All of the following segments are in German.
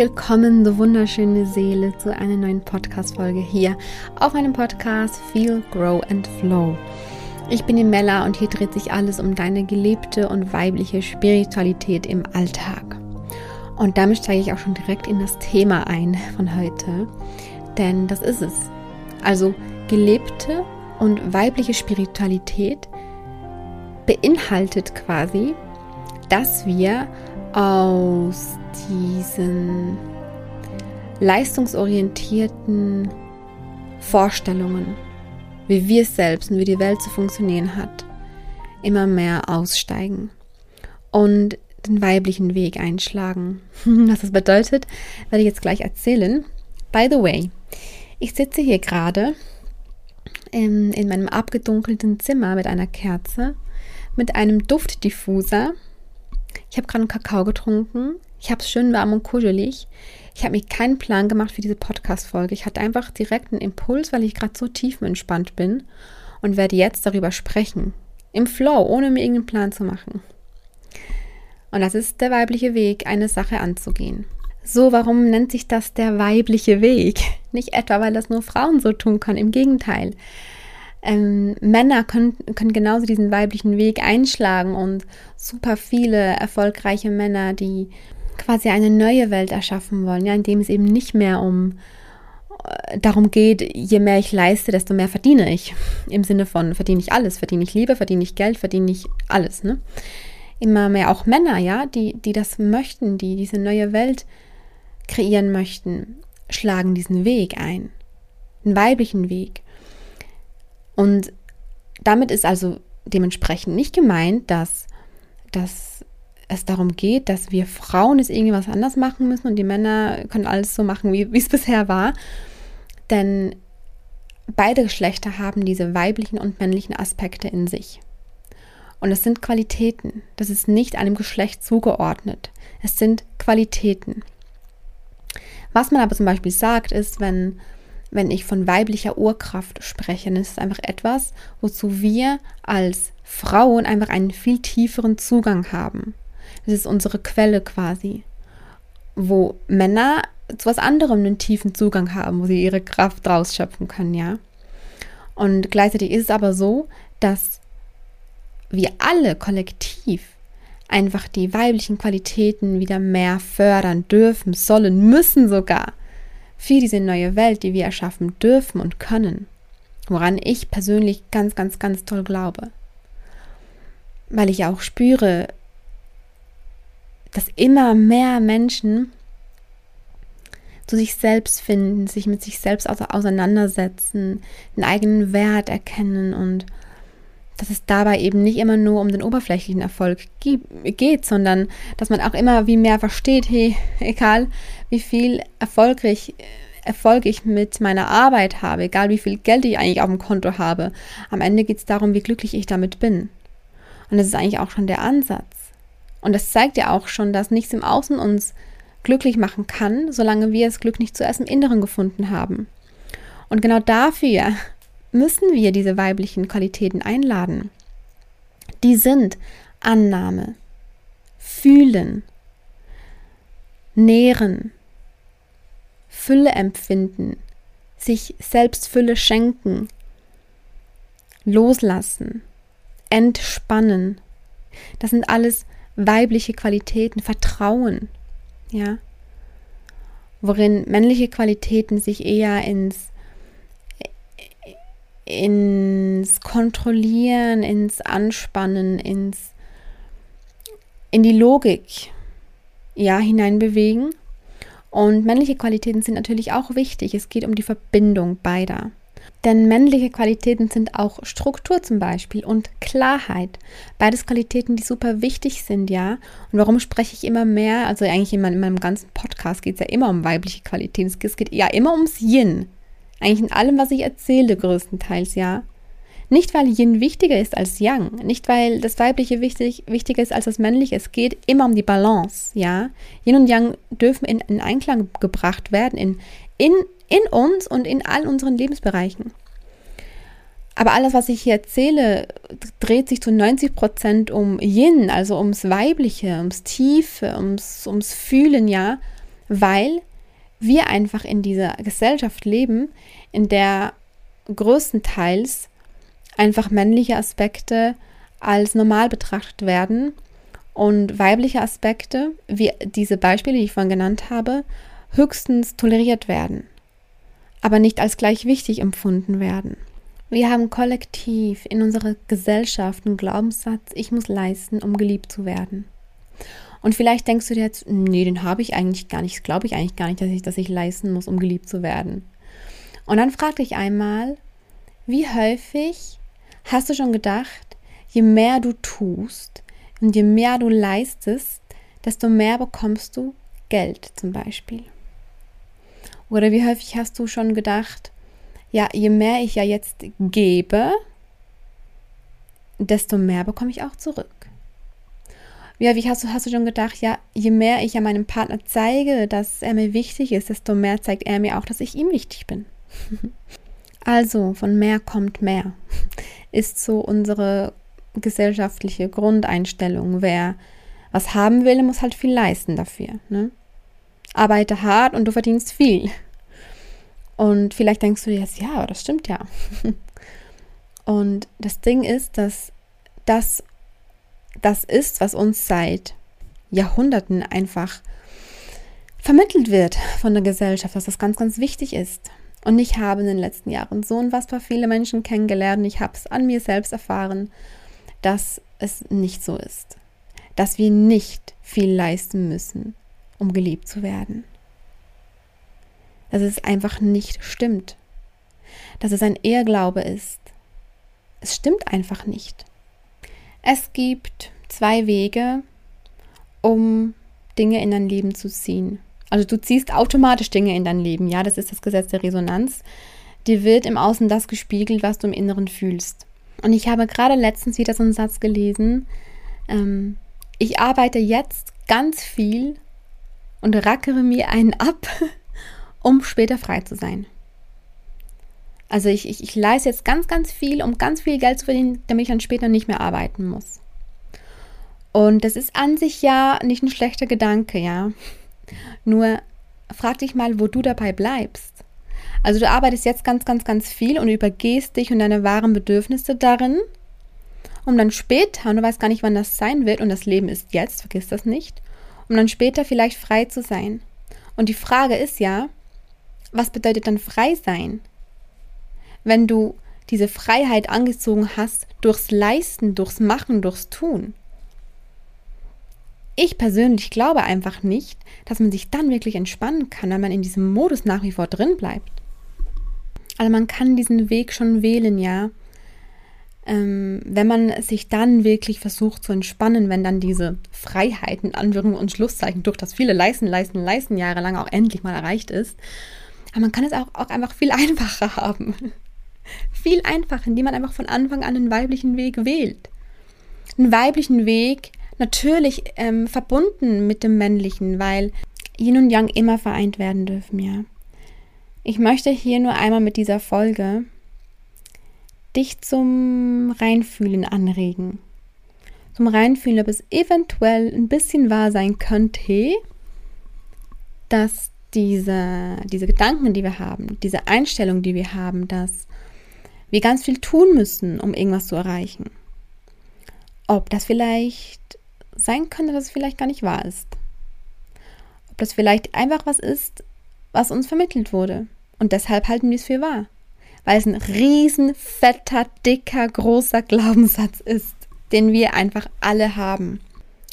willkommen, du wunderschöne Seele, zu einer neuen Podcast-Folge hier auf meinem Podcast Feel, Grow and Flow. Ich bin die Mella und hier dreht sich alles um deine gelebte und weibliche Spiritualität im Alltag. Und damit steige ich auch schon direkt in das Thema ein von heute, denn das ist es. Also gelebte und weibliche Spiritualität beinhaltet quasi, dass wir aus diesen leistungsorientierten Vorstellungen, wie wir selbst und wie die Welt zu funktionieren hat, immer mehr aussteigen und den weiblichen Weg einschlagen. Was das bedeutet, werde ich jetzt gleich erzählen. By the way, ich sitze hier gerade in, in meinem abgedunkelten Zimmer mit einer Kerze, mit einem Duftdiffuser ich habe gerade einen Kakao getrunken. Ich habe es schön warm und kuschelig. Ich habe mir keinen Plan gemacht für diese Podcast-Folge. Ich hatte einfach direkt einen Impuls, weil ich gerade so tiefenentspannt bin und werde jetzt darüber sprechen. Im Flow, ohne mir irgendeinen Plan zu machen. Und das ist der weibliche Weg, eine Sache anzugehen. So, warum nennt sich das der weibliche Weg? Nicht etwa, weil das nur Frauen so tun können. Im Gegenteil. Ähm, Männer können, können genauso diesen weiblichen Weg einschlagen und super viele erfolgreiche Männer, die quasi eine neue Welt erschaffen wollen, ja, in dem es eben nicht mehr um äh, darum geht, je mehr ich leiste, desto mehr verdiene ich. Im Sinne von verdiene ich alles, verdiene ich Liebe, verdiene ich Geld, verdiene ich alles, ne? Immer mehr auch Männer, ja, die, die das möchten, die diese neue Welt kreieren möchten, schlagen diesen Weg ein. Den weiblichen Weg. Und damit ist also dementsprechend nicht gemeint, dass, dass es darum geht, dass wir Frauen es irgendwas anders machen müssen und die Männer können alles so machen, wie es bisher war. Denn beide Geschlechter haben diese weiblichen und männlichen Aspekte in sich. Und es sind Qualitäten. Das ist nicht einem Geschlecht zugeordnet. Es sind Qualitäten. Was man aber zum Beispiel sagt, ist, wenn wenn ich von weiblicher Urkraft spreche. dann ist es einfach etwas, wozu wir als Frauen einfach einen viel tieferen Zugang haben. Das ist unsere Quelle quasi, wo Männer zu was anderem einen tiefen Zugang haben, wo sie ihre Kraft draus schöpfen können, ja. Und gleichzeitig ist es aber so, dass wir alle kollektiv einfach die weiblichen Qualitäten wieder mehr fördern dürfen, sollen, müssen sogar für diese neue Welt, die wir erschaffen dürfen und können, woran ich persönlich ganz, ganz, ganz toll glaube. Weil ich auch spüre, dass immer mehr Menschen zu sich selbst finden, sich mit sich selbst auseinandersetzen, den eigenen Wert erkennen und dass es dabei eben nicht immer nur um den oberflächlichen Erfolg geht, sondern dass man auch immer wie mehr versteht, hey, egal wie viel erfolgreich, Erfolg ich mit meiner Arbeit habe, egal wie viel Geld ich eigentlich auf dem Konto habe, am Ende geht es darum, wie glücklich ich damit bin. Und das ist eigentlich auch schon der Ansatz. Und das zeigt ja auch schon, dass nichts im Außen uns glücklich machen kann, solange wir das Glück nicht zuerst im Inneren gefunden haben. Und genau dafür müssen wir diese weiblichen Qualitäten einladen. Die sind Annahme, Fühlen, Nähren, Fülle empfinden, sich selbst Fülle schenken, loslassen, entspannen. Das sind alles weibliche Qualitäten, Vertrauen, ja. Worin männliche Qualitäten sich eher ins ins Kontrollieren, ins Anspannen, ins in die Logik ja hineinbewegen. Und männliche Qualitäten sind natürlich auch wichtig. Es geht um die Verbindung beider. Denn männliche Qualitäten sind auch Struktur zum Beispiel und Klarheit. Beides Qualitäten, die super wichtig sind, ja. Und warum spreche ich immer mehr? Also eigentlich in meinem, in meinem ganzen Podcast geht es ja immer um weibliche Qualitäten. Es geht ja immer ums Yin. Eigentlich in allem, was ich erzähle, größtenteils, ja. Nicht, weil Yin wichtiger ist als Yang, nicht, weil das Weibliche wichtig, wichtiger ist als das Männliche. Es geht immer um die Balance, ja. Yin und Yang dürfen in, in Einklang gebracht werden, in, in, in uns und in all unseren Lebensbereichen. Aber alles, was ich hier erzähle, dreht sich zu 90 Prozent um Yin, also ums Weibliche, ums Tiefe, ums, ums Fühlen, ja. weil wir einfach in dieser Gesellschaft leben, in der größtenteils einfach männliche Aspekte als normal betrachtet werden und weibliche Aspekte, wie diese Beispiele, die ich vorhin genannt habe, höchstens toleriert werden, aber nicht als gleich wichtig empfunden werden. Wir haben kollektiv in unserer Gesellschaft einen Glaubenssatz, ich muss leisten, um geliebt zu werden. Und vielleicht denkst du dir jetzt, nee, den habe ich eigentlich gar nicht, glaube ich eigentlich gar nicht, dass ich, dass ich leisten muss, um geliebt zu werden. Und dann frag dich einmal, wie häufig hast du schon gedacht, je mehr du tust und je mehr du leistest, desto mehr bekommst du Geld zum Beispiel. Oder wie häufig hast du schon gedacht, ja, je mehr ich ja jetzt gebe, desto mehr bekomme ich auch zurück. Ja, wie hast du, hast du schon gedacht, ja, je mehr ich ja meinem Partner zeige, dass er mir wichtig ist, desto mehr zeigt er mir auch, dass ich ihm wichtig bin. also, von mehr kommt mehr, ist so unsere gesellschaftliche Grundeinstellung. Wer was haben will, muss halt viel leisten dafür. Ne? Arbeite hart und du verdienst viel. Und vielleicht denkst du jetzt, ja, das stimmt ja. Und das Ding ist, dass das das ist, was uns seit Jahrhunderten einfach vermittelt wird von der Gesellschaft, dass das ganz, ganz wichtig ist. Und ich habe in den letzten Jahren so unfassbar viele Menschen kennengelernt. Ich habe es an mir selbst erfahren, dass es nicht so ist. Dass wir nicht viel leisten müssen, um geliebt zu werden. Dass es einfach nicht stimmt. Dass es ein Ehrglaube ist. Es stimmt einfach nicht. Es gibt zwei Wege, um Dinge in dein Leben zu ziehen. Also du ziehst automatisch Dinge in dein Leben, ja, das ist das Gesetz der Resonanz. Dir wird im Außen das gespiegelt, was du im Inneren fühlst. Und ich habe gerade letztens wieder so einen Satz gelesen. Ähm, ich arbeite jetzt ganz viel und rackere mir einen ab, um später frei zu sein. Also ich, ich, ich leiste jetzt ganz, ganz viel, um ganz viel Geld zu verdienen, damit ich dann später nicht mehr arbeiten muss. Und das ist an sich ja nicht ein schlechter Gedanke, ja. Nur frag dich mal, wo du dabei bleibst. Also du arbeitest jetzt ganz, ganz, ganz viel und übergehst dich und deine wahren Bedürfnisse darin, um dann später, und du weißt gar nicht, wann das sein wird, und das Leben ist jetzt, vergiss das nicht, um dann später vielleicht frei zu sein. Und die Frage ist ja, was bedeutet dann frei sein? wenn du diese Freiheit angezogen hast durchs Leisten, durchs Machen, durchs Tun. Ich persönlich glaube einfach nicht, dass man sich dann wirklich entspannen kann, wenn man in diesem Modus nach wie vor drin bleibt. Also man kann diesen Weg schon wählen, ja. Ähm, wenn man sich dann wirklich versucht zu entspannen, wenn dann diese Freiheiten, Anführungs- und Schlusszeichen durch das viele Leisten, Leisten, Leisten jahrelang auch endlich mal erreicht ist. Aber man kann es auch, auch einfach viel einfacher haben viel einfacher, indem man einfach von Anfang an einen weiblichen Weg wählt. Einen weiblichen Weg, natürlich ähm, verbunden mit dem männlichen, weil Yin und Yang immer vereint werden dürfen, ja. Ich möchte hier nur einmal mit dieser Folge dich zum Reinfühlen anregen. Zum Reinfühlen, ob es eventuell ein bisschen wahr sein könnte, dass diese, diese Gedanken, die wir haben, diese Einstellung, die wir haben, dass wir ganz viel tun müssen, um irgendwas zu erreichen. Ob das vielleicht sein könnte, dass es vielleicht gar nicht wahr ist. Ob das vielleicht einfach was ist, was uns vermittelt wurde. Und deshalb halten wir es für wahr. Weil es ein riesen, fetter, dicker, großer Glaubenssatz ist, den wir einfach alle haben.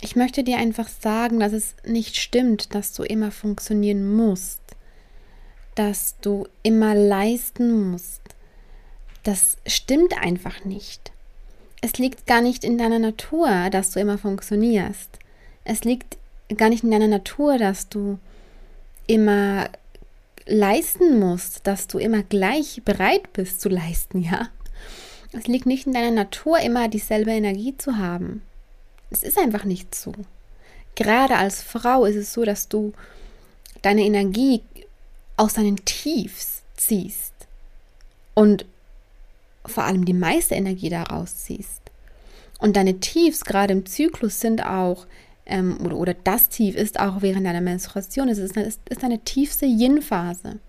Ich möchte dir einfach sagen, dass es nicht stimmt, dass du immer funktionieren musst. Dass du immer leisten musst das stimmt einfach nicht. Es liegt gar nicht in deiner Natur, dass du immer funktionierst. Es liegt gar nicht in deiner Natur, dass du immer leisten musst, dass du immer gleich bereit bist zu leisten, ja. Es liegt nicht in deiner Natur, immer dieselbe Energie zu haben. Es ist einfach nicht so. Gerade als Frau ist es so, dass du deine Energie aus deinen Tiefs ziehst und vor allem die meiste Energie daraus ziehst. Und deine Tiefs gerade im Zyklus sind auch ähm, oder, oder das Tief ist auch während deiner Menstruation. Es ist, ist, ist tiefste Yin-Phase.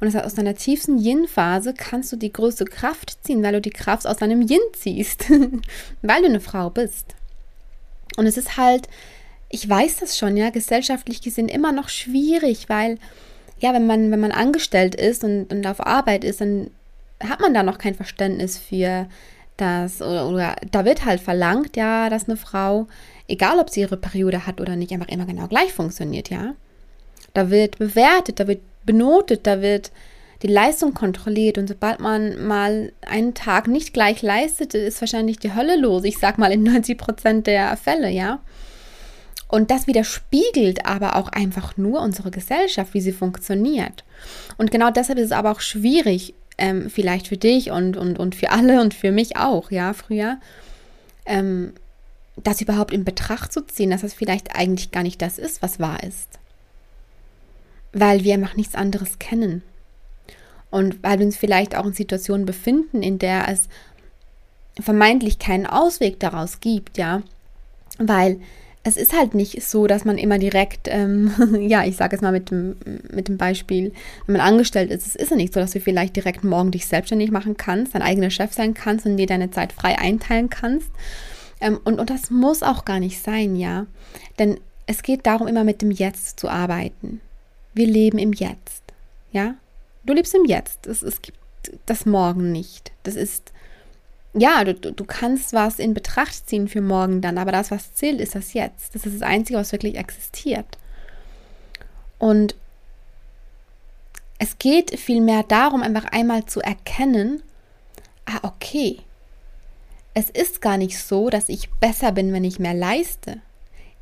Und das heißt, aus deiner tiefsten Yin-Phase kannst du die größte Kraft ziehen, weil du die Kraft aus deinem Yin ziehst, weil du eine Frau bist. Und es ist halt, ich weiß das schon, ja, gesellschaftlich gesehen immer noch schwierig, weil, ja, wenn man, wenn man angestellt ist und, und auf Arbeit ist, dann hat man da noch kein Verständnis für das, oder, oder da wird halt verlangt, ja, dass eine Frau egal ob sie ihre Periode hat oder nicht, einfach immer genau gleich funktioniert, ja. Da wird bewertet, da wird benotet, da wird die Leistung kontrolliert und sobald man mal einen Tag nicht gleich leistet, ist wahrscheinlich die Hölle los. Ich sag mal in 90 Prozent der Fälle, ja. Und das widerspiegelt aber auch einfach nur unsere Gesellschaft, wie sie funktioniert. Und genau deshalb ist es aber auch schwierig, ähm, vielleicht für dich und, und, und für alle und für mich auch, ja, früher, ähm, das überhaupt in Betracht zu ziehen, dass das vielleicht eigentlich gar nicht das ist, was wahr ist. Weil wir einfach nichts anderes kennen. Und weil wir uns vielleicht auch in Situationen befinden, in der es vermeintlich keinen Ausweg daraus gibt, ja. Weil es ist halt nicht so, dass man immer direkt, ähm, ja, ich sage es mal mit dem, mit dem Beispiel, wenn man angestellt ist, es ist ja nicht so, dass du vielleicht direkt morgen dich selbstständig machen kannst, dein eigener Chef sein kannst und dir deine Zeit frei einteilen kannst, ähm, und, und das muss auch gar nicht sein, ja. Denn es geht darum, immer mit dem Jetzt zu arbeiten. Wir leben im Jetzt, ja. Du lebst im Jetzt. Es, es gibt das Morgen nicht. Das ist, ja, du, du kannst was in Betracht ziehen für morgen dann, aber das, was zählt, ist das Jetzt. Das ist das Einzige, was wirklich existiert. Und es geht vielmehr darum, einfach einmal zu erkennen, ah, okay, es ist gar nicht so, dass ich besser bin, wenn ich mehr leiste.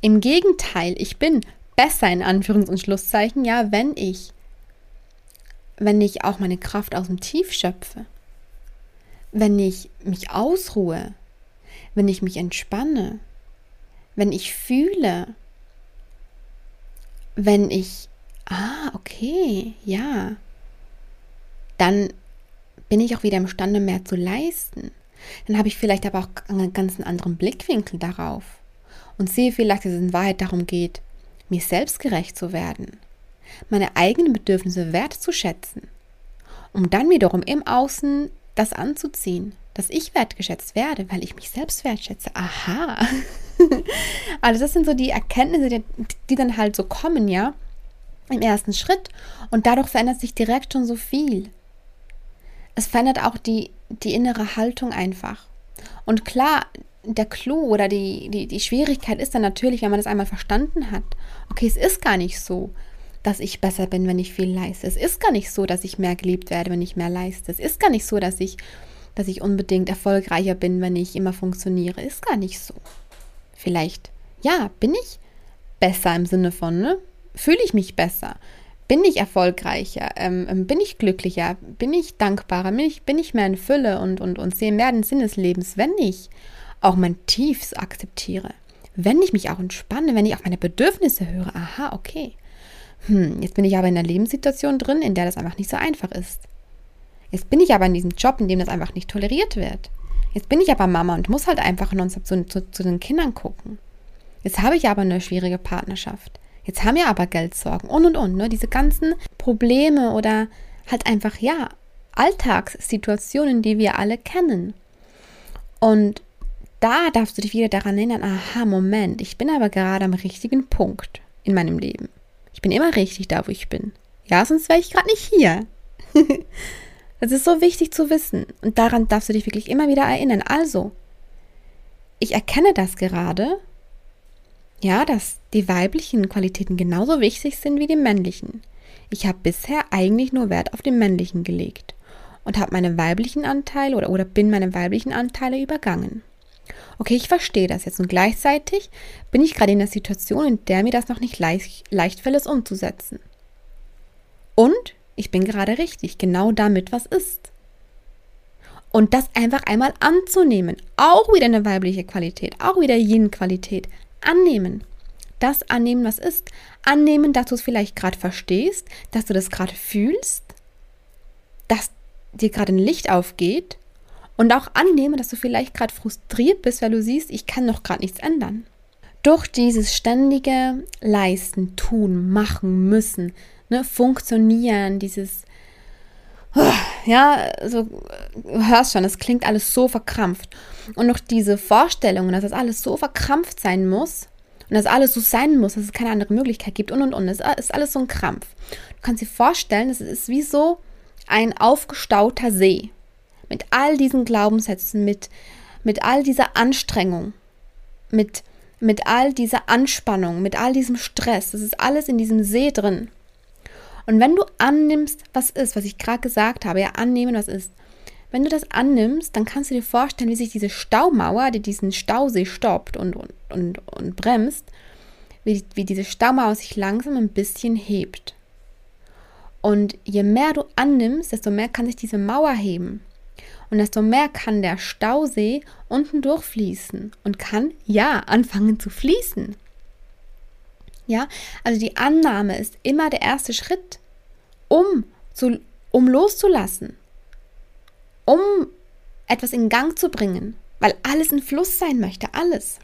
Im Gegenteil, ich bin besser in Anführungs- und Schlusszeichen, ja, wenn ich, wenn ich auch meine Kraft aus dem Tief schöpfe, wenn ich mich ausruhe, wenn ich mich entspanne, wenn ich fühle, wenn ich, ah, okay, ja, dann bin ich auch wieder imstande, mehr zu leisten dann habe ich vielleicht aber auch einen ganz anderen Blickwinkel darauf und sehe vielleicht, dass es in Wahrheit darum geht, mir selbst gerecht zu werden, meine eigenen Bedürfnisse wertzuschätzen, um dann wiederum im Außen das anzuziehen, dass ich wertgeschätzt werde, weil ich mich selbst wertschätze. Aha. also das sind so die Erkenntnisse, die, die dann halt so kommen, ja, im ersten Schritt. Und dadurch verändert sich direkt schon so viel. Es verändert auch die die innere Haltung einfach. Und klar, der Clou oder die, die, die Schwierigkeit ist dann natürlich, wenn man das einmal verstanden hat. Okay, es ist gar nicht so, dass ich besser bin, wenn ich viel leiste. Es ist gar nicht so, dass ich mehr geliebt werde, wenn ich mehr leiste. Es ist gar nicht so, dass ich, dass ich unbedingt erfolgreicher bin, wenn ich immer funktioniere. Ist gar nicht so. Vielleicht, ja, bin ich besser im Sinne von, ne? Fühle ich mich besser? Bin ich erfolgreicher? Ähm, bin ich glücklicher? Bin ich dankbarer? Bin ich, bin ich mehr in Fülle und, und, und sehe mehr den Sinn des Lebens, wenn ich auch mein Tiefs akzeptiere? Wenn ich mich auch entspanne, wenn ich auch meine Bedürfnisse höre, aha, okay. Hm, jetzt bin ich aber in einer Lebenssituation drin, in der das einfach nicht so einfach ist. Jetzt bin ich aber in diesem Job, in dem das einfach nicht toleriert wird. Jetzt bin ich aber Mama und muss halt einfach nonstop zu, zu, zu den Kindern gucken. Jetzt habe ich aber eine schwierige Partnerschaft. Jetzt haben wir aber Geldsorgen und und und. Ne? Diese ganzen Probleme oder halt einfach, ja, Alltagssituationen, die wir alle kennen. Und da darfst du dich wieder daran erinnern, aha, Moment, ich bin aber gerade am richtigen Punkt in meinem Leben. Ich bin immer richtig da, wo ich bin. Ja, sonst wäre ich gerade nicht hier. das ist so wichtig zu wissen. Und daran darfst du dich wirklich immer wieder erinnern. Also, ich erkenne das gerade ja, dass die weiblichen Qualitäten genauso wichtig sind wie die männlichen. Ich habe bisher eigentlich nur Wert auf den männlichen gelegt und habe meine weiblichen Anteile oder, oder bin meine weiblichen Anteile übergangen. Okay, ich verstehe das jetzt und gleichzeitig bin ich gerade in der Situation, in der mir das noch nicht leicht, leicht fällt, es umzusetzen. Und ich bin gerade richtig, genau damit, was ist. Und das einfach einmal anzunehmen, auch wieder eine weibliche Qualität, auch wieder Yin-Qualität, annehmen. Das annehmen, was ist. Annehmen, dass du es vielleicht gerade verstehst, dass du das gerade fühlst, dass dir gerade ein Licht aufgeht und auch annehmen, dass du vielleicht gerade frustriert bist, weil du siehst, ich kann noch gerade nichts ändern. durch dieses ständige Leisten, tun, machen, müssen, ne, funktionieren, dieses, ja, so, hörst schon, das klingt alles so verkrampft. Und noch diese Vorstellungen, dass das alles so verkrampft sein muss und dass alles so sein muss, dass es keine andere Möglichkeit gibt und und und, das ist alles so ein Krampf. Du kannst dir vorstellen, es ist wie so ein aufgestauter See mit all diesen Glaubenssätzen, mit, mit all dieser Anstrengung, mit mit all dieser Anspannung, mit all diesem Stress. Das ist alles in diesem See drin. Und wenn du annimmst, was ist, was ich gerade gesagt habe, ja, annehmen, was ist. Wenn du das annimmst, dann kannst du dir vorstellen, wie sich diese Staumauer, die diesen Stausee stoppt und, und, und, und bremst, wie, wie diese Staumauer sich langsam ein bisschen hebt. Und je mehr du annimmst, desto mehr kann sich diese Mauer heben. Und desto mehr kann der Stausee unten durchfließen und kann, ja, anfangen zu fließen. Ja, also die Annahme ist immer der erste Schritt, um, zu, um loszulassen, um etwas in Gang zu bringen, weil alles in Fluss sein möchte, alles.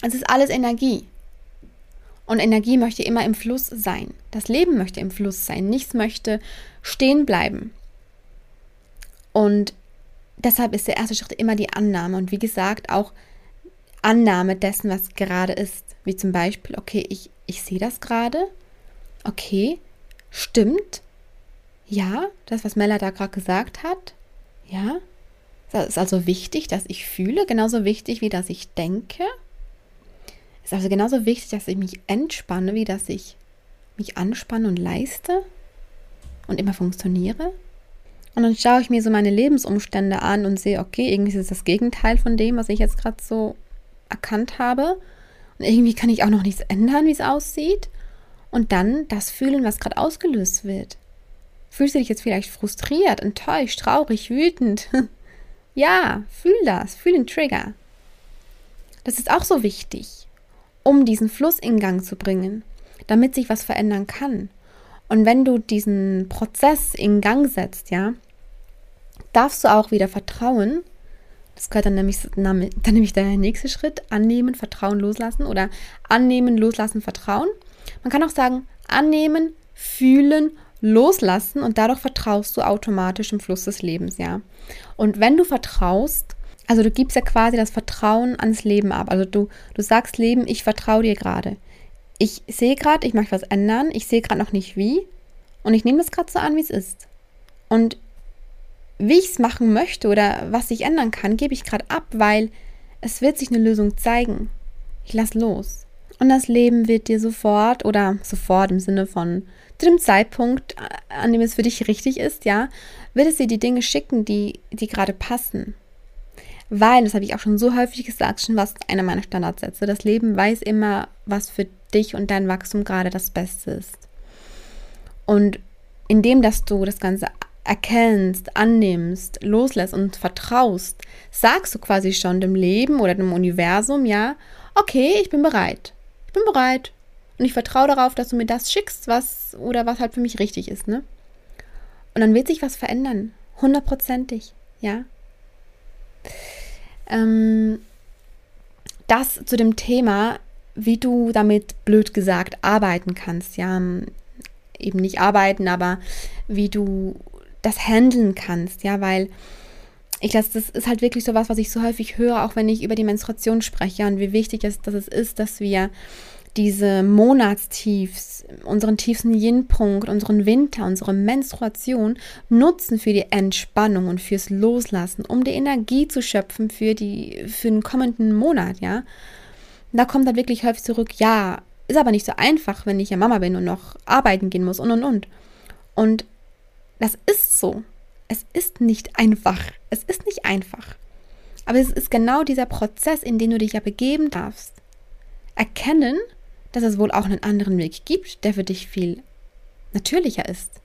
Es ist alles Energie. Und Energie möchte immer im Fluss sein. Das Leben möchte im Fluss sein. Nichts möchte stehen bleiben. Und deshalb ist der erste Schritt immer die Annahme. Und wie gesagt, auch Annahme dessen, was gerade ist. Wie zum Beispiel, okay, ich, ich sehe das gerade. Okay, stimmt. Ja, das, was Mella da gerade gesagt hat. Ja, das ist also wichtig, dass ich fühle, genauso wichtig, wie dass ich denke. Ist also genauso wichtig, dass ich mich entspanne, wie dass ich mich anspanne und leiste und immer funktioniere. Und dann schaue ich mir so meine Lebensumstände an und sehe, okay, irgendwie ist es das Gegenteil von dem, was ich jetzt gerade so erkannt habe. Und irgendwie kann ich auch noch nichts ändern, wie es aussieht. Und dann das fühlen, was gerade ausgelöst wird. Fühlst du dich jetzt vielleicht frustriert, enttäuscht, traurig, wütend? ja, fühl das, fühl den Trigger. Das ist auch so wichtig, um diesen Fluss in Gang zu bringen, damit sich was verändern kann. Und wenn du diesen Prozess in Gang setzt, ja, darfst du auch wieder vertrauen. Das gehört dann nämlich, dann nämlich der nächste Schritt, annehmen, vertrauen, loslassen oder annehmen, loslassen, vertrauen. Man kann auch sagen, annehmen, fühlen, loslassen und dadurch vertraust du automatisch im Fluss des Lebens, ja. Und wenn du vertraust, also du gibst ja quasi das Vertrauen ans Leben ab. Also du, du sagst Leben, ich vertraue dir gerade ich sehe gerade, ich möchte was ändern, ich sehe gerade noch nicht wie und ich nehme das gerade so an, wie es ist. Und wie ich es machen möchte oder was ich ändern kann, gebe ich gerade ab, weil es wird sich eine Lösung zeigen. Ich lasse los. Und das Leben wird dir sofort oder sofort im Sinne von zu dem Zeitpunkt, an dem es für dich richtig ist, ja, wird es dir die Dinge schicken, die, die gerade passen. Weil, das habe ich auch schon so häufig gesagt, schon was einer meiner Standardsätze. Das Leben weiß immer, was für dich und dein Wachstum gerade das Beste ist. Und indem, dass du das Ganze erkennst, annimmst, loslässt und vertraust, sagst du quasi schon dem Leben oder dem Universum, ja, okay, ich bin bereit. Ich bin bereit. Und ich vertraue darauf, dass du mir das schickst, was oder was halt für mich richtig ist, ne? Und dann wird sich was verändern. Hundertprozentig, ja. Ähm, das zu dem Thema, wie du damit blöd gesagt arbeiten kannst, ja, eben nicht arbeiten, aber wie du das handeln kannst, ja, weil ich glaube, das ist halt wirklich so was, was ich so häufig höre, auch wenn ich über die Menstruation spreche und wie wichtig es, dass es ist, dass wir diese Monatstiefs, unseren tiefsten Yin-Punkt, unseren Winter, unsere Menstruation nutzen für die Entspannung und fürs Loslassen, um die Energie zu schöpfen für, die, für den kommenden Monat, ja. Da kommt dann wirklich häufig zurück, ja, ist aber nicht so einfach, wenn ich ja Mama bin und noch arbeiten gehen muss und und und. Und das ist so. Es ist nicht einfach. Es ist nicht einfach. Aber es ist genau dieser Prozess, in den du dich ja begeben darfst. Erkennen, dass es wohl auch einen anderen Weg gibt, der für dich viel natürlicher ist.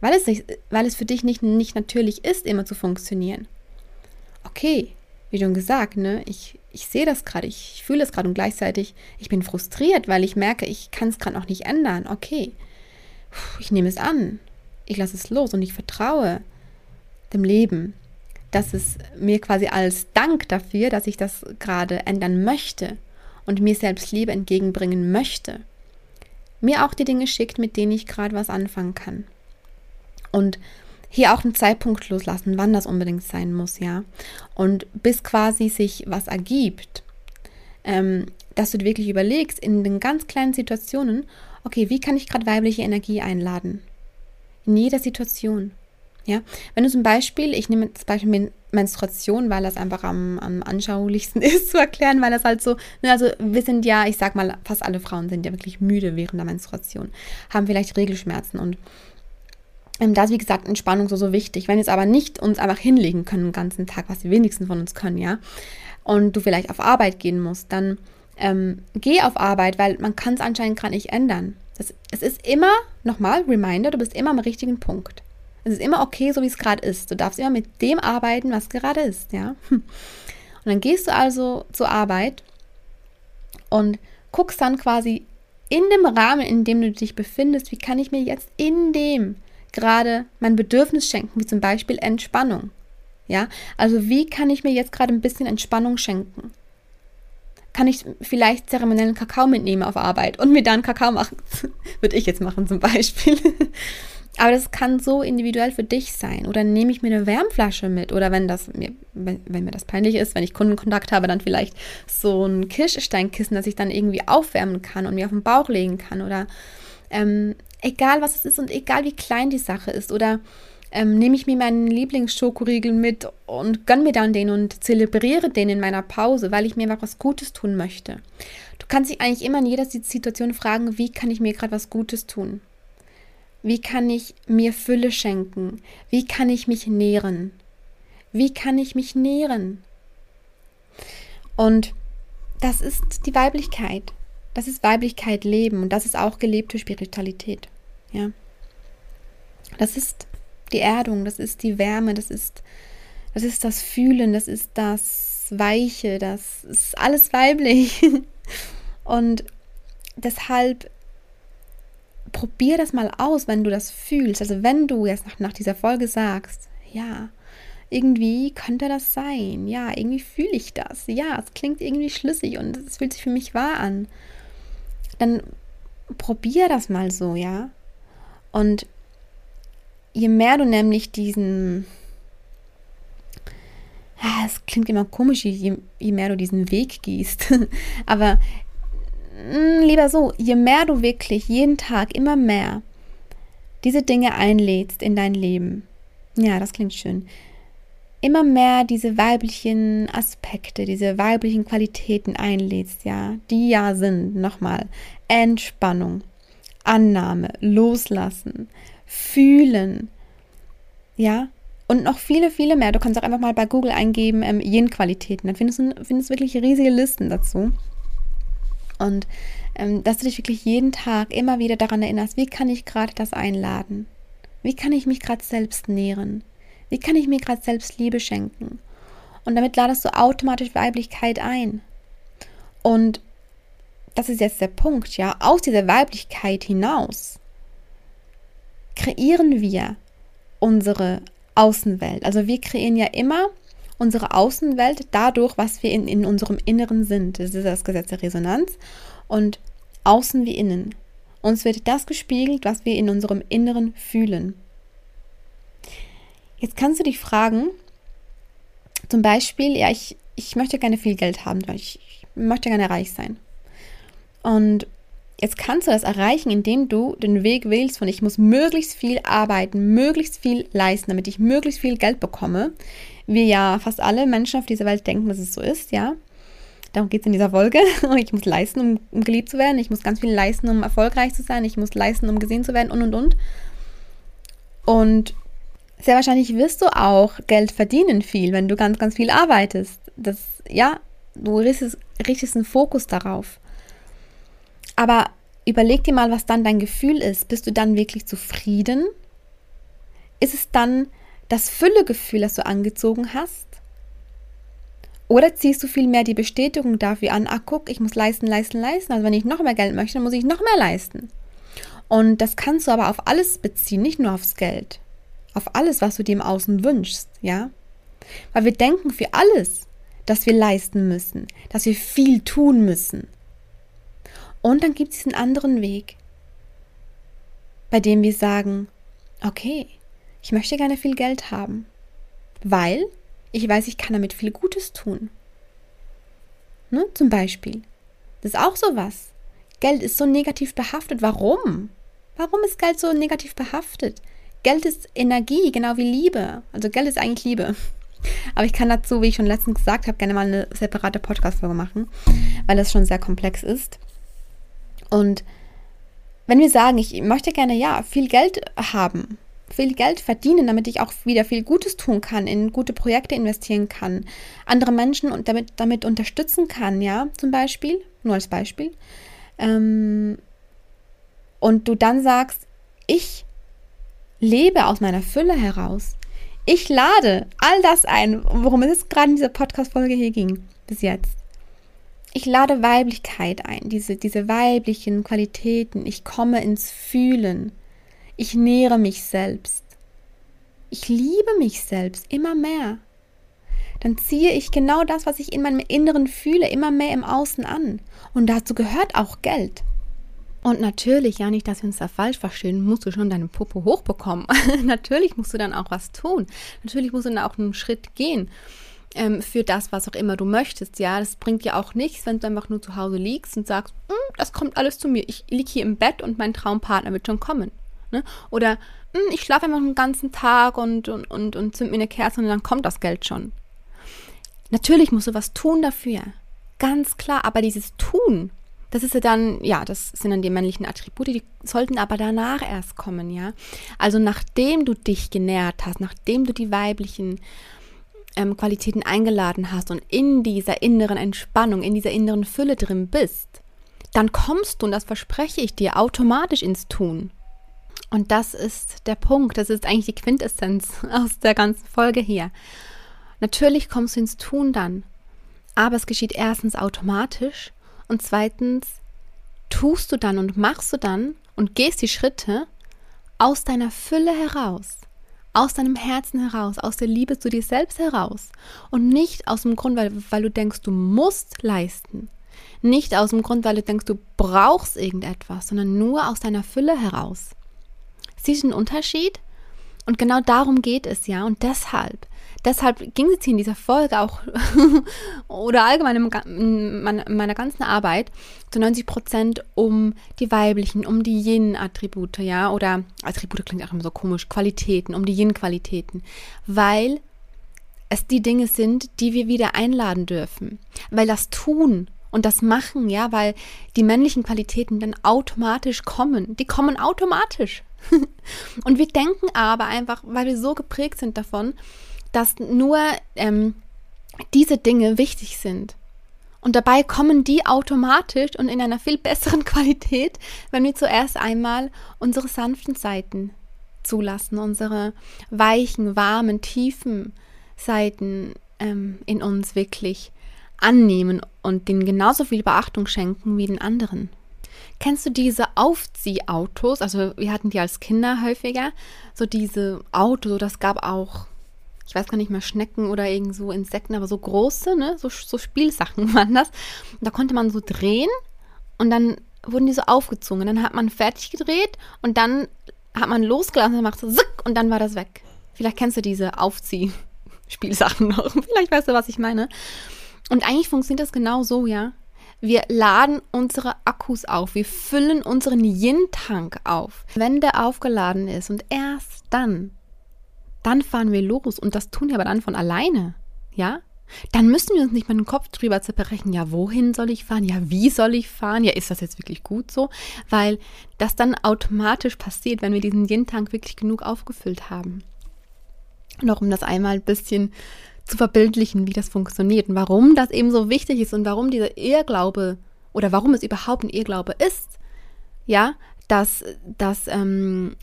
Weil es, weil es für dich nicht, nicht natürlich ist, immer zu funktionieren. Okay, wie schon gesagt, ne, ich, ich sehe das gerade, ich, ich fühle es gerade und gleichzeitig, ich bin frustriert, weil ich merke, ich kann es gerade noch nicht ändern. Okay, ich nehme es an, ich lasse es los und ich vertraue dem Leben, dass es mir quasi als Dank dafür, dass ich das gerade ändern möchte, und mir selbst Liebe entgegenbringen möchte, mir auch die Dinge schickt, mit denen ich gerade was anfangen kann. Und hier auch einen Zeitpunkt loslassen, wann das unbedingt sein muss, ja. Und bis quasi sich was ergibt, ähm, dass du dir wirklich überlegst, in den ganz kleinen Situationen, okay, wie kann ich gerade weibliche Energie einladen? In jeder Situation. Ja, wenn du zum Beispiel, ich nehme das Beispiel Menstruation, weil das einfach am, am anschaulichsten ist zu erklären, weil das halt so, ne, also wir sind ja, ich sag mal, fast alle Frauen sind ja wirklich müde während der Menstruation, haben vielleicht Regelschmerzen und ähm, da ist wie gesagt Entspannung so, so wichtig. Wenn jetzt aber nicht uns einfach hinlegen können den ganzen Tag, was die wenigsten von uns können, ja, und du vielleicht auf Arbeit gehen musst, dann ähm, geh auf Arbeit, weil man kann es anscheinend gerade nicht ändern. Das, es ist immer, nochmal, Reminder, du bist immer am richtigen Punkt. Es ist immer okay, so wie es gerade ist. Du darfst immer mit dem arbeiten, was gerade ist, ja. Und dann gehst du also zur Arbeit und guckst dann quasi in dem Rahmen, in dem du dich befindest, wie kann ich mir jetzt in dem gerade mein Bedürfnis schenken, wie zum Beispiel Entspannung. Ja, also wie kann ich mir jetzt gerade ein bisschen Entspannung schenken? Kann ich vielleicht zeremoniellen Kakao mitnehmen auf Arbeit und mir dann Kakao machen? Würde ich jetzt machen zum Beispiel. Aber das kann so individuell für dich sein. Oder nehme ich mir eine Wärmflasche mit? Oder wenn das mir, wenn, wenn mir das peinlich ist, wenn ich Kundenkontakt habe, dann vielleicht so ein Kirschsteinkissen, das ich dann irgendwie aufwärmen kann und mir auf den Bauch legen kann. Oder ähm, egal was es ist und egal wie klein die Sache ist. Oder ähm, nehme ich mir meinen Lieblingsschokoriegel mit und gönne mir dann den und zelebriere den in meiner Pause, weil ich mir einfach was Gutes tun möchte. Du kannst dich eigentlich immer in jeder Situation fragen, wie kann ich mir gerade was Gutes tun? Wie kann ich mir Fülle schenken? Wie kann ich mich nähren? Wie kann ich mich nähren? Und das ist die Weiblichkeit. Das ist Weiblichkeit leben und das ist auch gelebte Spiritualität. Ja. Das ist die Erdung, das ist die Wärme, das ist das ist das Fühlen, das ist das Weiche, das ist alles weiblich. Und deshalb probier das mal aus, wenn du das fühlst. Also wenn du jetzt nach, nach dieser Folge sagst, ja, irgendwie könnte das sein. Ja, irgendwie fühle ich das. Ja, es klingt irgendwie schlüssig und es fühlt sich für mich wahr an. Dann probier das mal so, ja. Und je mehr du nämlich diesen, es klingt immer komisch, je, je mehr du diesen Weg gehst, aber lieber so, je mehr du wirklich jeden Tag immer mehr diese Dinge einlädst in dein Leben, ja, das klingt schön, immer mehr diese weiblichen Aspekte, diese weiblichen Qualitäten einlädst, ja, die ja sind, nochmal, Entspannung, Annahme, Loslassen, Fühlen, ja, und noch viele, viele mehr. Du kannst auch einfach mal bei Google eingeben, ähm, Yin-Qualitäten, dann findest du, findest wirklich riesige Listen dazu. Und ähm, dass du dich wirklich jeden Tag immer wieder daran erinnerst, wie kann ich gerade das einladen? Wie kann ich mich gerade selbst nähren? Wie kann ich mir gerade selbst Liebe schenken? Und damit ladest du automatisch Weiblichkeit ein. Und das ist jetzt der Punkt, ja, aus dieser Weiblichkeit hinaus kreieren wir unsere Außenwelt. Also wir kreieren ja immer unsere Außenwelt dadurch, was wir in, in unserem Inneren sind. Das ist das Gesetz der Resonanz. Und außen wie innen. Uns wird das gespiegelt, was wir in unserem Inneren fühlen. Jetzt kannst du dich fragen, zum Beispiel, ja, ich, ich möchte gerne viel Geld haben, weil ich, ich möchte gerne reich sein. Und jetzt kannst du das erreichen, indem du den Weg wählst von ich muss möglichst viel arbeiten, möglichst viel leisten, damit ich möglichst viel Geld bekomme, wir ja fast alle Menschen auf dieser Welt denken, dass es so ist, ja. Darum geht es in dieser Folge. Ich muss leisten, um, um, geliebt zu werden. Ich muss ganz viel leisten, um erfolgreich zu sein. Ich muss leisten, um gesehen zu werden und und und. Und sehr wahrscheinlich wirst du auch Geld verdienen viel, wenn du ganz, ganz viel arbeitest. Das, ja, du richtest, richtest einen Fokus darauf. Aber überleg dir mal, was dann dein Gefühl ist. Bist du dann wirklich zufrieden? Ist es dann das Füllegefühl, das du angezogen hast? Oder ziehst du vielmehr die Bestätigung dafür an, ach guck, ich muss leisten, leisten, leisten. Also wenn ich noch mehr Geld möchte, dann muss ich noch mehr leisten. Und das kannst du aber auf alles beziehen, nicht nur aufs Geld. Auf alles, was du dir im Außen wünschst, ja? Weil wir denken für alles, dass wir leisten müssen, dass wir viel tun müssen. Und dann gibt es diesen anderen Weg, bei dem wir sagen, okay, ich möchte gerne viel Geld haben, weil ich weiß, ich kann damit viel Gutes tun. Ne? Zum Beispiel. Das ist auch sowas. Geld ist so negativ behaftet. Warum? Warum ist Geld so negativ behaftet? Geld ist Energie, genau wie Liebe. Also Geld ist eigentlich Liebe. Aber ich kann dazu, wie ich schon letztens gesagt habe, gerne mal eine separate Podcast-Folge machen, weil das schon sehr komplex ist. Und wenn wir sagen, ich möchte gerne ja viel Geld haben, viel Geld verdienen, damit ich auch wieder viel Gutes tun kann, in gute Projekte investieren kann, andere Menschen und damit, damit unterstützen kann, ja, zum Beispiel, nur als Beispiel. Ähm, und du dann sagst, ich lebe aus meiner Fülle heraus. Ich lade all das ein, worum es gerade in dieser Podcast-Folge hier ging, bis jetzt. Ich lade Weiblichkeit ein, diese, diese weiblichen Qualitäten. Ich komme ins Fühlen. Ich nähere mich selbst. Ich liebe mich selbst immer mehr. Dann ziehe ich genau das, was ich in meinem Inneren fühle, immer mehr im Außen an. Und dazu gehört auch Geld. Und natürlich, ja, nicht, dass wir uns da falsch verstehen, musst du schon deine Puppe hochbekommen. natürlich musst du dann auch was tun. Natürlich musst du dann auch einen Schritt gehen ähm, für das, was auch immer du möchtest. Ja, das bringt dir auch nichts, wenn du einfach nur zu Hause liegst und sagst, hm, das kommt alles zu mir. Ich liege hier im Bett und mein Traumpartner wird schon kommen. Ne? Oder hm, ich schlafe einfach den ganzen Tag und, und, und, und zünd mir eine Kerze und dann kommt das Geld schon. Natürlich musst du was tun dafür. Ganz klar, aber dieses Tun, das ist ja dann, ja, das sind dann die männlichen Attribute, die sollten aber danach erst kommen, ja. Also nachdem du dich genährt hast, nachdem du die weiblichen ähm, Qualitäten eingeladen hast und in dieser inneren Entspannung, in dieser inneren Fülle drin bist, dann kommst du, und das verspreche ich dir, automatisch ins Tun. Und das ist der Punkt, das ist eigentlich die Quintessenz aus der ganzen Folge hier. Natürlich kommst du ins Tun dann, aber es geschieht erstens automatisch und zweitens tust du dann und machst du dann und gehst die Schritte aus deiner Fülle heraus, aus deinem Herzen heraus, aus der Liebe zu dir selbst heraus und nicht aus dem Grund, weil, weil du denkst, du musst leisten. Nicht aus dem Grund, weil du denkst, du brauchst irgendetwas, sondern nur aus deiner Fülle heraus. Siehst du den Unterschied? Und genau darum geht es ja. Und deshalb deshalb ging es in dieser Folge auch oder allgemein in meiner ganzen Arbeit zu 90 Prozent um die weiblichen, um die Yin-Attribute, ja, oder Attribute klingt auch immer so komisch, Qualitäten, um die Yin-Qualitäten, weil es die Dinge sind, die wir wieder einladen dürfen, weil das Tun und das Machen, ja, weil die männlichen Qualitäten dann automatisch kommen, die kommen automatisch. und wir denken aber einfach, weil wir so geprägt sind davon, dass nur ähm, diese Dinge wichtig sind. Und dabei kommen die automatisch und in einer viel besseren Qualität, wenn wir zuerst einmal unsere sanften Seiten zulassen, unsere weichen, warmen, tiefen Seiten ähm, in uns wirklich annehmen und denen genauso viel Beachtung schenken wie den anderen. Kennst du diese Aufziehautos? Also wir hatten die als Kinder häufiger. So diese Autos, das gab auch ich weiß gar nicht mehr, Schnecken oder irgend so Insekten, aber so große, ne, so, so Spielsachen waren das. Und da konnte man so drehen und dann wurden die so aufgezogen. Dann hat man fertig gedreht und dann hat man losgelassen und macht so zick und dann war das weg. Vielleicht kennst du diese Aufziehspielsachen noch. Vielleicht weißt du, was ich meine. Und eigentlich funktioniert das genau so, ja. Wir laden unsere Akkus auf. Wir füllen unseren Yin-Tank auf. Wenn der aufgeladen ist und erst dann dann fahren wir los und das tun wir aber dann von alleine, ja? Dann müssen wir uns nicht mal den Kopf drüber zerbrechen, ja, wohin soll ich fahren? Ja, wie soll ich fahren? Ja, ist das jetzt wirklich gut so? Weil das dann automatisch passiert, wenn wir diesen Yin-Tank wirklich genug aufgefüllt haben. Noch um das einmal ein bisschen zu verbildlichen, wie das funktioniert und warum das eben so wichtig ist und warum dieser Irrglaube oder warum es überhaupt ein Irrglaube ist, ja, dass, dass ähm,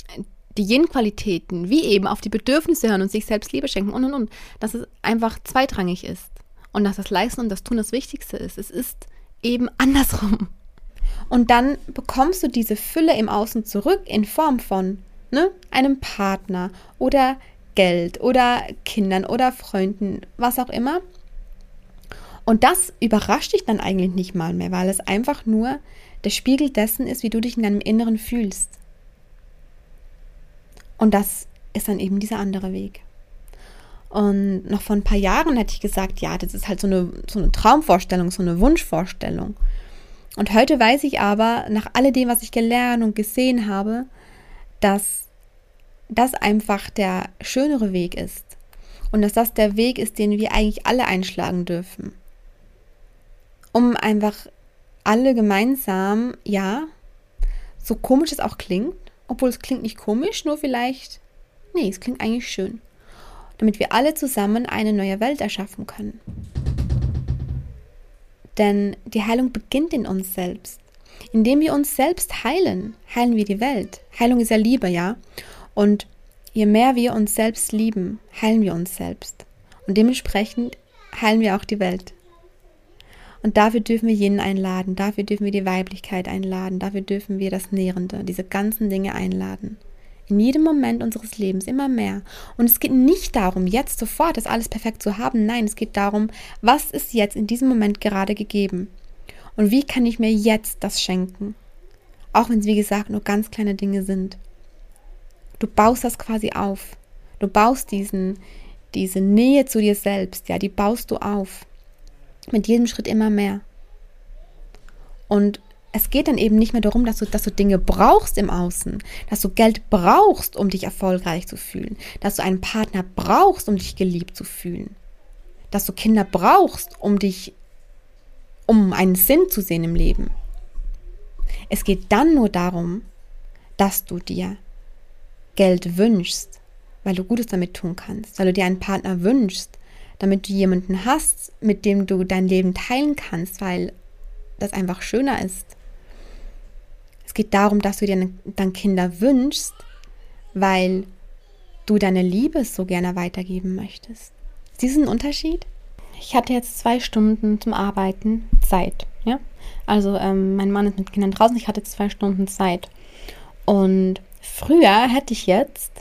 die Yin-Qualitäten, wie eben auf die Bedürfnisse hören und sich selbst Liebe schenken und und und, dass es einfach zweitrangig ist und dass das Leisten und das Tun das Wichtigste ist. Es ist eben andersrum. Und dann bekommst du diese Fülle im Außen zurück in Form von ne, einem Partner oder Geld oder Kindern oder Freunden, was auch immer. Und das überrascht dich dann eigentlich nicht mal mehr, weil es einfach nur der Spiegel dessen ist, wie du dich in deinem Inneren fühlst. Und das ist dann eben dieser andere Weg. Und noch vor ein paar Jahren hätte ich gesagt, ja, das ist halt so eine, so eine Traumvorstellung, so eine Wunschvorstellung. Und heute weiß ich aber, nach alledem, was ich gelernt und gesehen habe, dass das einfach der schönere Weg ist. Und dass das der Weg ist, den wir eigentlich alle einschlagen dürfen. Um einfach alle gemeinsam, ja, so komisch es auch klingt, obwohl es klingt nicht komisch, nur vielleicht, nee, es klingt eigentlich schön, damit wir alle zusammen eine neue Welt erschaffen können. Denn die Heilung beginnt in uns selbst. Indem wir uns selbst heilen, heilen wir die Welt. Heilung ist ja Liebe, ja? Und je mehr wir uns selbst lieben, heilen wir uns selbst. Und dementsprechend heilen wir auch die Welt. Und dafür dürfen wir jenen einladen, dafür dürfen wir die Weiblichkeit einladen, dafür dürfen wir das Nährende, diese ganzen Dinge einladen. In jedem Moment unseres Lebens immer mehr. Und es geht nicht darum, jetzt sofort das alles perfekt zu haben. Nein, es geht darum, was ist jetzt in diesem Moment gerade gegeben? Und wie kann ich mir jetzt das schenken? Auch wenn es, wie gesagt, nur ganz kleine Dinge sind. Du baust das quasi auf. Du baust diesen, diese Nähe zu dir selbst, ja, die baust du auf mit jedem Schritt immer mehr. Und es geht dann eben nicht mehr darum, dass du, dass du Dinge brauchst im Außen, dass du Geld brauchst, um dich erfolgreich zu fühlen, dass du einen Partner brauchst, um dich geliebt zu fühlen, dass du Kinder brauchst, um dich, um einen Sinn zu sehen im Leben. Es geht dann nur darum, dass du dir Geld wünschst, weil du Gutes damit tun kannst, weil du dir einen Partner wünschst, damit du jemanden hast, mit dem du dein Leben teilen kannst, weil das einfach schöner ist. Es geht darum, dass du dir dann Kinder wünschst, weil du deine Liebe so gerne weitergeben möchtest. Siehst du einen Unterschied? Ich hatte jetzt zwei Stunden zum Arbeiten Zeit. Ja? Also ähm, mein Mann ist mit Kindern draußen, ich hatte zwei Stunden Zeit. Und früher hätte ich jetzt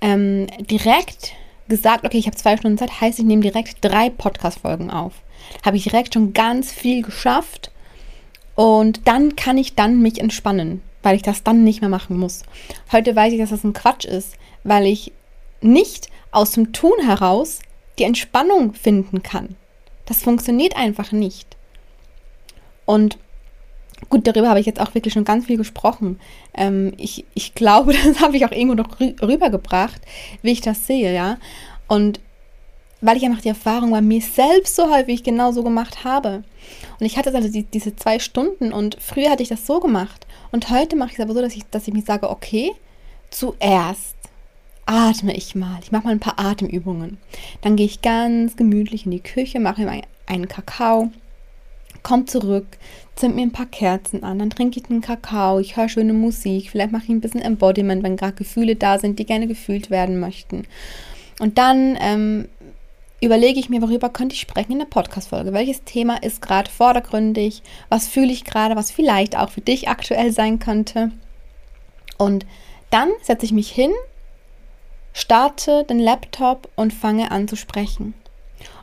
ähm, direkt gesagt, okay, ich habe zwei Stunden Zeit, heißt, ich nehme direkt drei Podcast-Folgen auf. Habe ich direkt schon ganz viel geschafft und dann kann ich dann mich entspannen, weil ich das dann nicht mehr machen muss. Heute weiß ich, dass das ein Quatsch ist, weil ich nicht aus dem Tun heraus die Entspannung finden kann. Das funktioniert einfach nicht. Und gut, darüber habe ich jetzt auch wirklich schon ganz viel gesprochen. Ähm, ich, ich glaube, das habe ich auch irgendwo noch rübergebracht, wie ich das sehe, ja. Und weil ich einfach die Erfahrung bei mir selbst so häufig genau so gemacht habe. Und ich hatte also die, diese zwei Stunden und früher hatte ich das so gemacht. Und heute mache ich es aber so, dass ich, dass ich mir sage, okay, zuerst atme ich mal. Ich mache mal ein paar Atemübungen. Dann gehe ich ganz gemütlich in die Küche, mache mir einen Kakao, komme zurück, zünd mir ein paar Kerzen an, dann trinke ich einen Kakao, ich höre schöne Musik, vielleicht mache ich ein bisschen Embodiment, wenn gerade Gefühle da sind, die gerne gefühlt werden möchten. Und dann ähm, überlege ich mir, worüber könnte ich sprechen in der Podcast-Folge. Welches Thema ist gerade vordergründig? Was fühle ich gerade, was vielleicht auch für dich aktuell sein könnte? Und dann setze ich mich hin, starte den Laptop und fange an zu sprechen.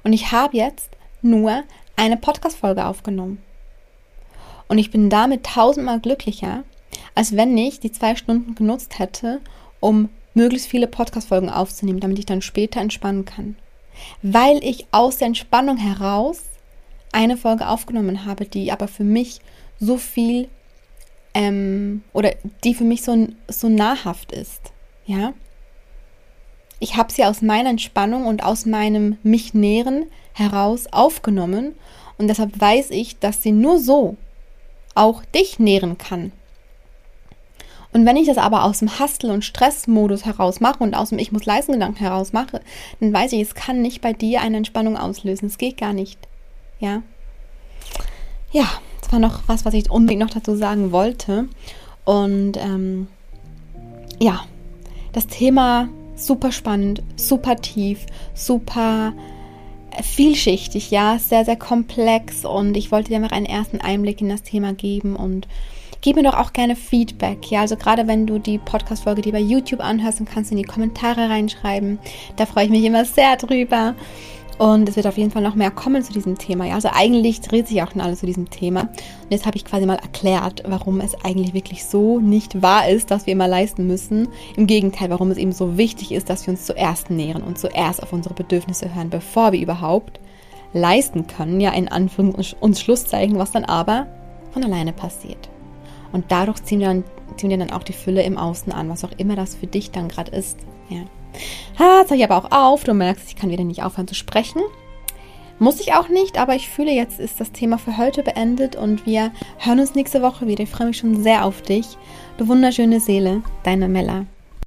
Und ich habe jetzt nur eine Podcast-Folge aufgenommen. Und ich bin damit tausendmal glücklicher, als wenn ich die zwei Stunden genutzt hätte, um möglichst viele Podcast-Folgen aufzunehmen, damit ich dann später entspannen kann weil ich aus der Entspannung heraus eine Folge aufgenommen habe, die aber für mich so viel ähm, oder die für mich so, so nahrhaft ist. Ja, ich habe sie aus meiner Entspannung und aus meinem mich nähren heraus aufgenommen und deshalb weiß ich, dass sie nur so auch dich nähren kann. Und wenn ich das aber aus dem Hustle- und Stressmodus heraus mache und aus dem Ich muss leisten Gedanken heraus mache, dann weiß ich, es kann nicht bei dir eine Entspannung auslösen. Es geht gar nicht. Ja. Ja, das war noch was, was ich unbedingt noch dazu sagen wollte. Und ähm, ja, das Thema super spannend, super tief, super vielschichtig, ja, sehr, sehr komplex und ich wollte dir einfach einen ersten Einblick in das Thema geben und Gib mir doch auch gerne Feedback. Ja, also gerade wenn du die Podcast-Folge, die bei YouTube anhörst, dann kannst du in die Kommentare reinschreiben. Da freue ich mich immer sehr drüber. Und es wird auf jeden Fall noch mehr kommen zu diesem Thema. Ja? Also eigentlich dreht sich auch schon alles zu diesem Thema. Und jetzt habe ich quasi mal erklärt, warum es eigentlich wirklich so nicht wahr ist, dass wir immer leisten müssen. Im Gegenteil, warum es eben so wichtig ist, dass wir uns zuerst nähren und zuerst auf unsere Bedürfnisse hören, bevor wir überhaupt leisten können. Ja, in Anführungs- und Schlusszeichen, was dann aber von alleine passiert. Und dadurch ziehen wir, dann, ziehen wir dann auch die Fülle im Außen an, was auch immer das für dich dann gerade ist. Ja. Ha, jetzt habe ich aber auch auf. Du merkst, ich kann wieder nicht aufhören zu sprechen. Muss ich auch nicht, aber ich fühle, jetzt ist das Thema für heute beendet und wir hören uns nächste Woche wieder. Ich freue mich schon sehr auf dich. Du wunderschöne Seele, deine Mella.